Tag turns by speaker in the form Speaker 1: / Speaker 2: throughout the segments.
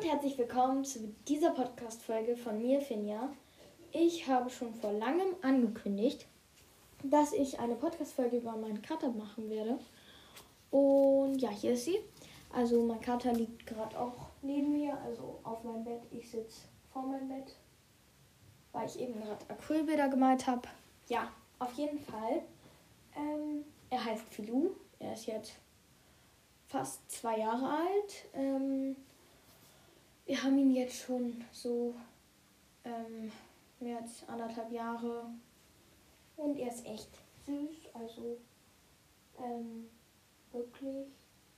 Speaker 1: und herzlich willkommen zu dieser Podcast-Folge von mir, Finja. Ich habe schon vor langem angekündigt, dass ich eine Podcast-Folge über meinen Kater machen werde. Und ja, hier ist sie. Also, mein Kater liegt gerade auch neben mir, also auf meinem Bett. Ich sitze vor meinem Bett, weil ich eben gerade Acrylbilder gemalt habe. Ja, auf jeden Fall. Ähm, er heißt Filou. Er ist jetzt fast zwei Jahre alt. Ähm, wir haben ihn jetzt schon so ähm, mehr als anderthalb Jahre. Und er ist echt süß. Also ähm, wirklich.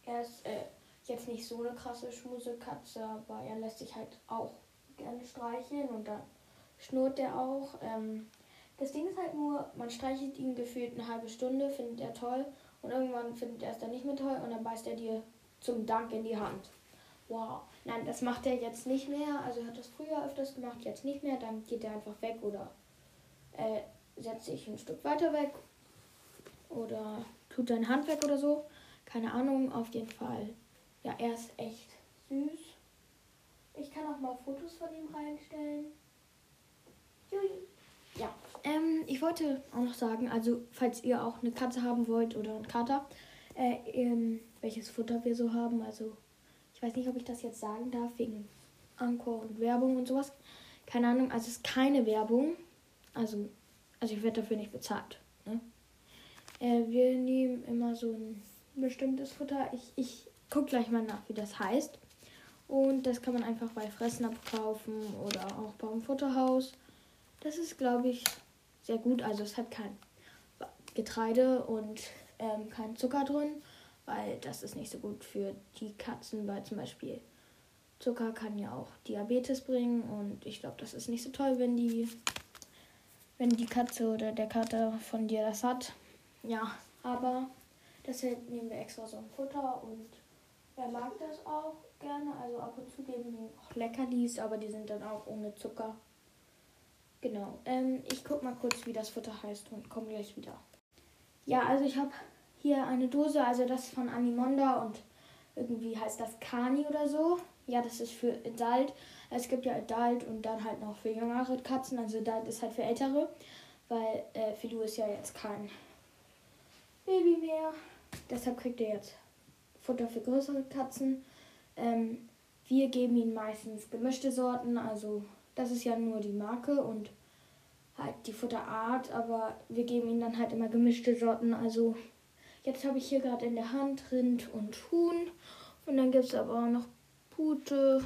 Speaker 1: Er ist äh, jetzt nicht so eine krasse Schmusekatze, aber er lässt sich halt auch gerne streicheln und dann schnurrt er auch. Ähm, das Ding ist halt nur, man streichelt ihn gefühlt eine halbe Stunde, findet er toll und irgendwann findet er es dann nicht mehr toll und dann beißt er dir zum Dank in die Hand. Wow. Nein, das macht er jetzt nicht mehr. Also er hat das früher öfters gemacht, jetzt nicht mehr. Dann geht er einfach weg oder äh, setzt sich ein Stück weiter weg oder tut seine Hand weg oder so. Keine Ahnung, auf jeden Fall. Ja, er ist echt süß. Ich kann auch mal Fotos von ihm reinstellen. Ja, ähm, ich wollte auch noch sagen, also falls ihr auch eine Katze haben wollt oder einen Kater, äh, ähm, welches Futter wir so haben, also ich weiß nicht, ob ich das jetzt sagen darf, wegen Anchor und Werbung und sowas. Keine Ahnung, also es ist keine Werbung. Also, also ich werde dafür nicht bezahlt. Ne? Äh, wir nehmen immer so ein bestimmtes Futter. Ich, ich gucke gleich mal nach, wie das heißt. Und das kann man einfach bei Fressen abkaufen oder auch beim Futterhaus. Das ist, glaube ich, sehr gut. Also es hat kein Getreide und ähm, kein Zucker drin weil das ist nicht so gut für die Katzen, weil zum Beispiel Zucker kann ja auch Diabetes bringen und ich glaube, das ist nicht so toll, wenn die, wenn die Katze oder der Kater von dir das hat. Ja, aber deshalb nehmen wir extra so ein Futter und er mag das auch gerne. Also ab und zu geben wir auch Leckerlis, aber die sind dann auch ohne Zucker. Genau. Ähm, ich guck mal kurz, wie das Futter heißt und komme gleich wieder. Ja, also ich habe hier eine Dose, also das von Animonda und irgendwie heißt das Kani oder so. Ja, das ist für Adult. Es gibt ja Adult und dann halt noch für jüngere Katzen. Also Adult ist halt für ältere, weil äh, Filu ist ja jetzt kein Baby mehr. Deshalb kriegt er jetzt Futter für größere Katzen. Ähm, wir geben ihm meistens gemischte Sorten, also das ist ja nur die Marke und halt die Futterart, aber wir geben ihm dann halt immer gemischte Sorten, also Jetzt habe ich hier gerade in der Hand Rind und Huhn. Und dann gibt es aber auch noch Pute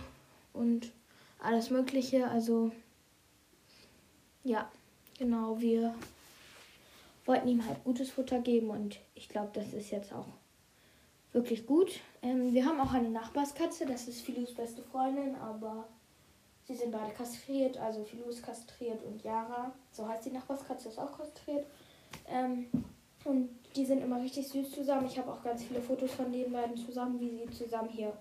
Speaker 1: und alles Mögliche. Also ja, genau, wir wollten ihm halt gutes Futter geben und ich glaube, das ist jetzt auch wirklich gut. Ähm, wir haben auch eine Nachbarskatze, das ist Philus beste Freundin, aber sie sind beide kastriert, also Philu ist kastriert und Yara, so heißt die Nachbarskatze, ist auch kastriert. Ähm, und die sind immer richtig süß zusammen. Ich habe auch ganz viele Fotos von den beiden zusammen, wie sie zusammen hier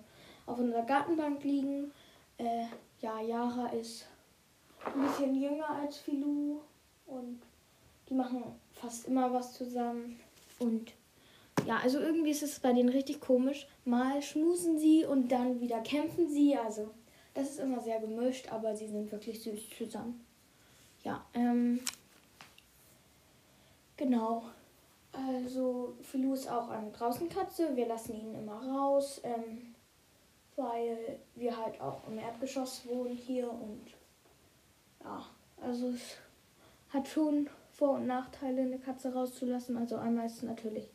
Speaker 1: auf unserer Gartenbank liegen. Äh, ja, Yara ist ein bisschen jünger als Filou und die machen fast immer was zusammen. Und ja, also irgendwie ist es bei denen richtig komisch. Mal schmusen sie und dann wieder kämpfen sie. Also das ist immer sehr gemischt, aber sie sind wirklich süß zusammen. Ja, ähm, genau. Also Filou ist auch eine Draußenkatze. Wir lassen ihn immer raus, ähm, weil wir halt auch im Erdgeschoss wohnen hier und ja, also es hat schon Vor- und Nachteile, eine Katze rauszulassen. Also einmal ist es natürlich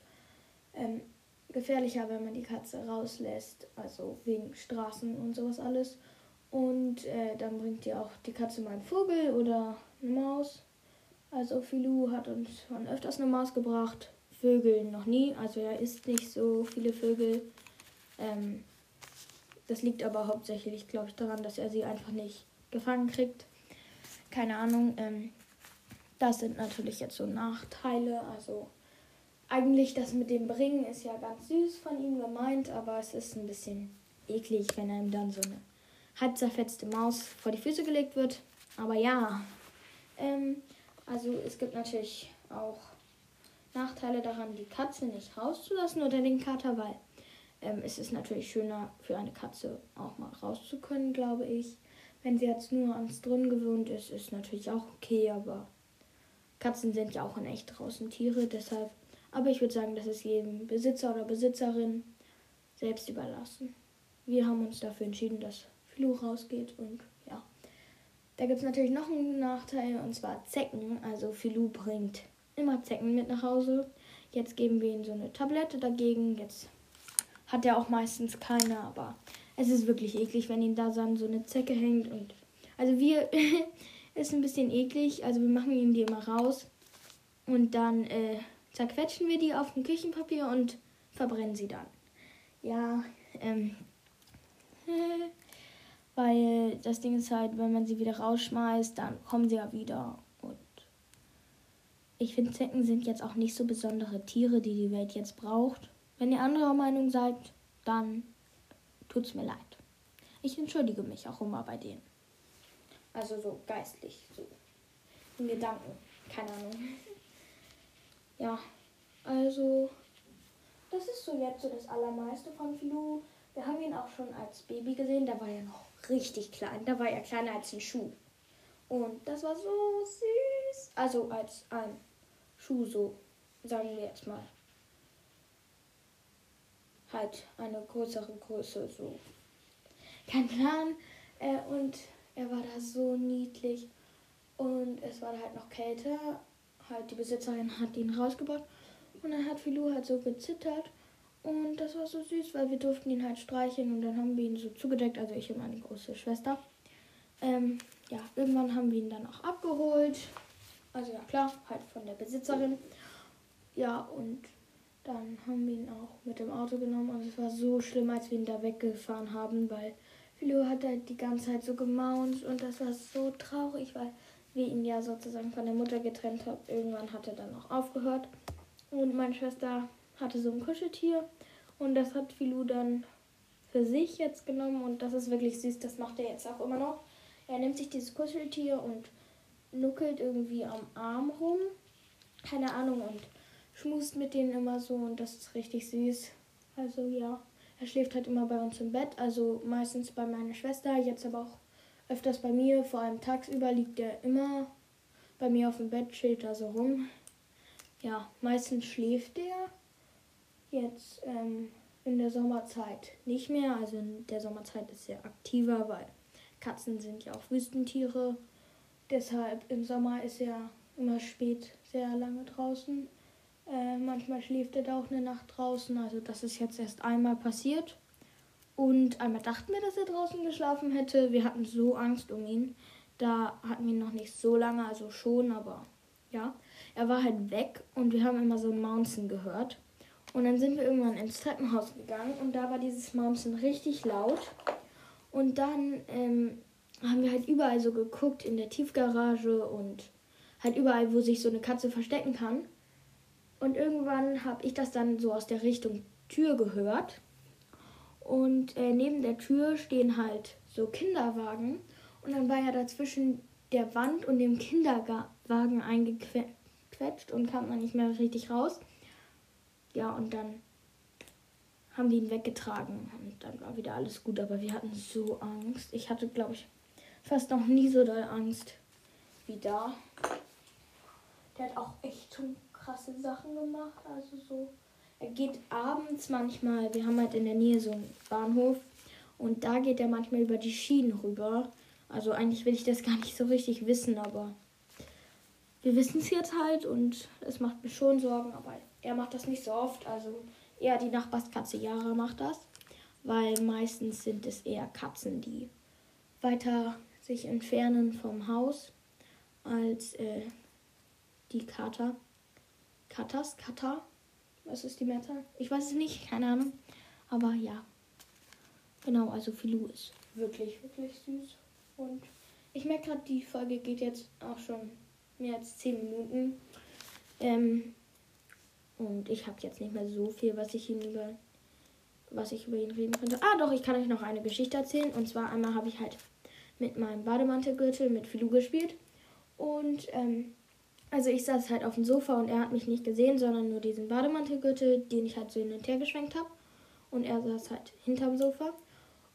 Speaker 1: ähm, gefährlicher, wenn man die Katze rauslässt, also wegen Straßen und sowas alles. Und äh, dann bringt ihr auch die Katze mal einen Vogel oder eine Maus. Also Filou hat uns schon öfters eine Maus gebracht. Vögel noch nie. Also er isst nicht so viele Vögel. Ähm, das liegt aber hauptsächlich, glaube ich, daran, dass er sie einfach nicht gefangen kriegt. Keine Ahnung. Ähm, das sind natürlich jetzt so Nachteile. Also eigentlich das mit dem Bringen ist ja ganz süß von ihm gemeint, aber es ist ein bisschen eklig, wenn einem dann so eine halb zerfetzte Maus vor die Füße gelegt wird. Aber ja, ähm, also es gibt natürlich auch Nachteile daran, die Katze nicht rauszulassen oder den Kater, weil Ähm, es ist natürlich schöner für eine Katze auch mal raus zu können, glaube ich. Wenn sie jetzt nur ans Drinnen gewöhnt ist, ist natürlich auch okay, aber Katzen sind ja auch in echt draußen Tiere, deshalb. Aber ich würde sagen, das ist jedem Besitzer oder Besitzerin selbst überlassen. Wir haben uns dafür entschieden, dass Flu rausgeht und. Da gibt es natürlich noch einen Nachteil und zwar Zecken. Also Filou bringt immer Zecken mit nach Hause. Jetzt geben wir ihm so eine Tablette dagegen. Jetzt hat er auch meistens keine, aber es ist wirklich eklig, wenn ihm da so eine Zecke hängt. Und also wir ist ein bisschen eklig. Also wir machen ihm die immer raus und dann äh, zerquetschen wir die auf dem Küchenpapier und verbrennen sie dann. Ja, ähm, weil das Ding ist halt, wenn man sie wieder rausschmeißt, dann kommen sie ja wieder. Und ich finde, Zecken sind jetzt auch nicht so besondere Tiere, die die Welt jetzt braucht. Wenn ihr anderer Meinung seid, dann tut's mir leid. Ich entschuldige mich auch immer bei denen. Also so geistlich, so in Gedanken. Keine Ahnung. Ja, also das ist so jetzt so das Allermeiste von Filou. Wir haben ihn auch schon als Baby gesehen. Da war er noch richtig klein. Da war er kleiner als ein Schuh. Und das war so süß. Also als ein Schuh, so sagen wir jetzt mal. Halt eine größere Größe, so. Kein Plan. Äh, und er war da so niedlich. Und es war halt noch kälter. Halt die Besitzerin hat ihn rausgebracht. Und dann hat Filou halt so gezittert. Und das war so süß, weil wir durften ihn halt streicheln und dann haben wir ihn so zugedeckt, also ich und meine große Schwester. Ähm, ja, irgendwann haben wir ihn dann auch abgeholt. Also ja klar, halt von der Besitzerin. Ja, und dann haben wir ihn auch mit dem Auto genommen. Und es war so schlimm, als wir ihn da weggefahren haben, weil Philo hat halt die ganze Zeit so gemaunt und das war so traurig, weil wir ihn ja sozusagen von der Mutter getrennt haben. Irgendwann hat er dann auch aufgehört. Und meine Schwester hatte so ein Kuscheltier und das hat Filou dann für sich jetzt genommen und das ist wirklich süß, das macht er jetzt auch immer noch. Er nimmt sich dieses Kuscheltier und nuckelt irgendwie am Arm rum, keine Ahnung, und schmust mit denen immer so und das ist richtig süß. Also ja, er schläft halt immer bei uns im Bett, also meistens bei meiner Schwester, jetzt aber auch öfters bei mir, vor allem tagsüber liegt er immer bei mir auf dem Bett, chillt da so rum. Ja, meistens schläft er Jetzt ähm, in der Sommerzeit nicht mehr. Also in der Sommerzeit ist er aktiver, weil Katzen sind ja auch Wüstentiere. Deshalb im Sommer ist er immer spät sehr lange draußen. Äh, manchmal schläft er da auch eine Nacht draußen. Also das ist jetzt erst einmal passiert. Und einmal dachten wir, dass er draußen geschlafen hätte. Wir hatten so Angst um ihn. Da hatten wir ihn noch nicht so lange, also schon, aber ja. Er war halt weg und wir haben immer so ein Mountain gehört. Und dann sind wir irgendwann ins Treppenhaus gegangen und da war dieses Mountain richtig laut. Und dann ähm, haben wir halt überall so geguckt, in der Tiefgarage und halt überall, wo sich so eine Katze verstecken kann. Und irgendwann habe ich das dann so aus der Richtung Tür gehört. Und äh, neben der Tür stehen halt so Kinderwagen. Und dann war ja dazwischen der Wand und dem Kinderwagen eingequetscht und kam dann nicht mehr richtig raus. Ja, und dann haben die ihn weggetragen und dann war wieder alles gut. Aber wir hatten so Angst. Ich hatte, glaube ich, fast noch nie so doll Angst wie da. Der hat auch echt schon krasse Sachen gemacht. Also so. Er geht abends manchmal, wir haben halt in der Nähe so einen Bahnhof und da geht er manchmal über die Schienen rüber. Also eigentlich will ich das gar nicht so richtig wissen, aber wir wissen es jetzt halt und es macht mir schon Sorgen, aber er macht das nicht so oft. Also eher die Nachbarskatze Yara macht das, weil meistens sind es eher Katzen, die weiter sich entfernen vom Haus als äh, die Kater. Katas, Kata. Was ist die Mehrzahl? Ich weiß es nicht, keine Ahnung. Aber ja. Genau, also Filou ist wirklich, wirklich süß. Und ich merke gerade, die Folge geht jetzt auch schon mehr als 10 Minuten. Ähm, und ich habe jetzt nicht mehr so viel, was ich ihn über was ich über ihn reden könnte. Ah, doch, ich kann euch noch eine Geschichte erzählen. Und zwar einmal habe ich halt mit meinem Bademantelgürtel mit Filou gespielt. Und ähm, also ich saß halt auf dem Sofa und er hat mich nicht gesehen, sondern nur diesen Bademantelgürtel, den ich halt so hin und her geschwenkt habe. und er saß halt hinterm Sofa.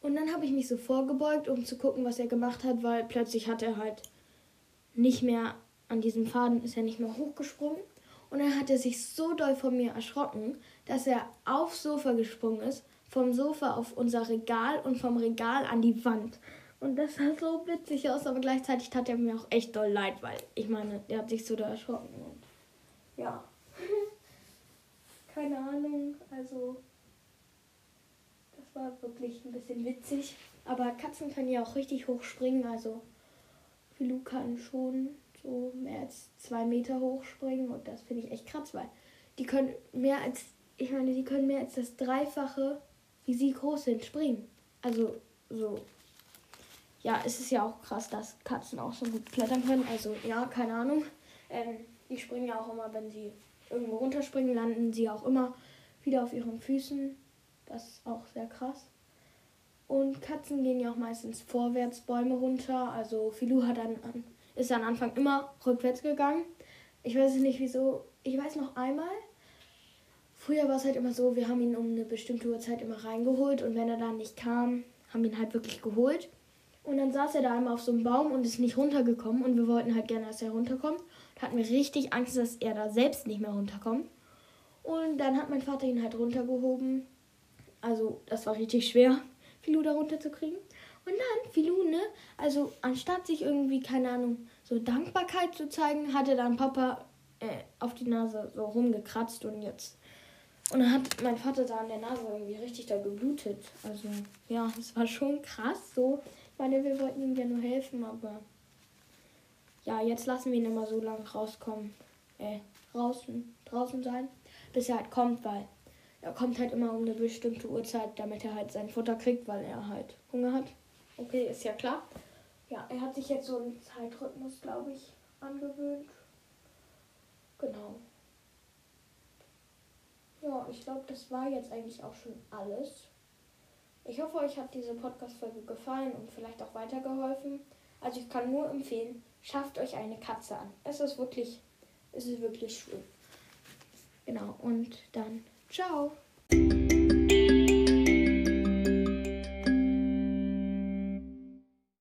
Speaker 1: Und dann habe ich mich so vorgebeugt, um zu gucken, was er gemacht hat, weil plötzlich hat er halt nicht mehr an diesem Faden, ist er nicht mehr hochgesprungen. Und dann hat er sich so doll von mir erschrocken, dass er aufs Sofa gesprungen ist, vom Sofa auf unser Regal und vom Regal an die Wand. Und das sah so witzig aus, aber gleichzeitig tat er mir auch echt doll leid, weil ich meine, der hat sich so da erschrocken. Und ja. Keine Ahnung, also das war wirklich ein bisschen witzig. Aber Katzen können ja auch richtig hoch springen, also Filou kann schon so mehr als zwei Meter hoch springen und das finde ich echt krass, weil die können mehr als, ich meine, die können mehr als das Dreifache, wie sie groß sind, springen. Also so. Ja, es ist ja auch krass, dass Katzen auch so gut klettern können. Also ja, keine Ahnung. Ähm, die springen ja auch immer, wenn sie irgendwo runterspringen, landen sie auch immer wieder auf ihren Füßen. Das ist auch sehr krass. Und Katzen gehen ja auch meistens vorwärts Bäume runter. Also Filou hat dann ist am Anfang immer rückwärts gegangen. Ich weiß nicht wieso. Ich weiß noch einmal. Früher war es halt immer so, wir haben ihn um eine bestimmte Uhrzeit immer reingeholt und wenn er dann nicht kam, haben wir ihn halt wirklich geholt. Und dann saß er da einmal auf so einem Baum und ist nicht runtergekommen und wir wollten halt gerne, dass er runterkommt. Da hatten wir richtig Angst, dass er da selbst nicht mehr runterkommt. Und dann hat mein Vater ihn halt runtergehoben. Also, das war richtig schwer, Filou da runterzukriegen. Und dann, Filou, ne? Also, anstatt sich irgendwie, keine Ahnung, so Dankbarkeit zu zeigen, hatte dann Papa äh, auf die Nase so rumgekratzt und jetzt. Und dann hat mein Vater da an der Nase irgendwie richtig da geblutet. Also, ja, es war schon krass so. Ich meine, wir wollten ihm ja nur helfen, aber. Ja, jetzt lassen wir ihn immer so lange rauskommen. Äh, draußen, draußen sein, bis er halt kommt, weil er kommt halt immer um eine bestimmte Uhrzeit, damit er halt sein Futter kriegt, weil er halt Hunger hat. Okay, ist ja klar. Ja, er hat sich jetzt so einen Zeitrhythmus, glaube ich, angewöhnt. Genau. Ja, ich glaube, das war jetzt eigentlich auch schon alles. Ich hoffe, euch hat diese Podcast-Folge gefallen und vielleicht auch weitergeholfen. Also ich kann nur empfehlen, schafft euch eine Katze an. Es ist wirklich, es ist wirklich schön. Genau, und dann ciao.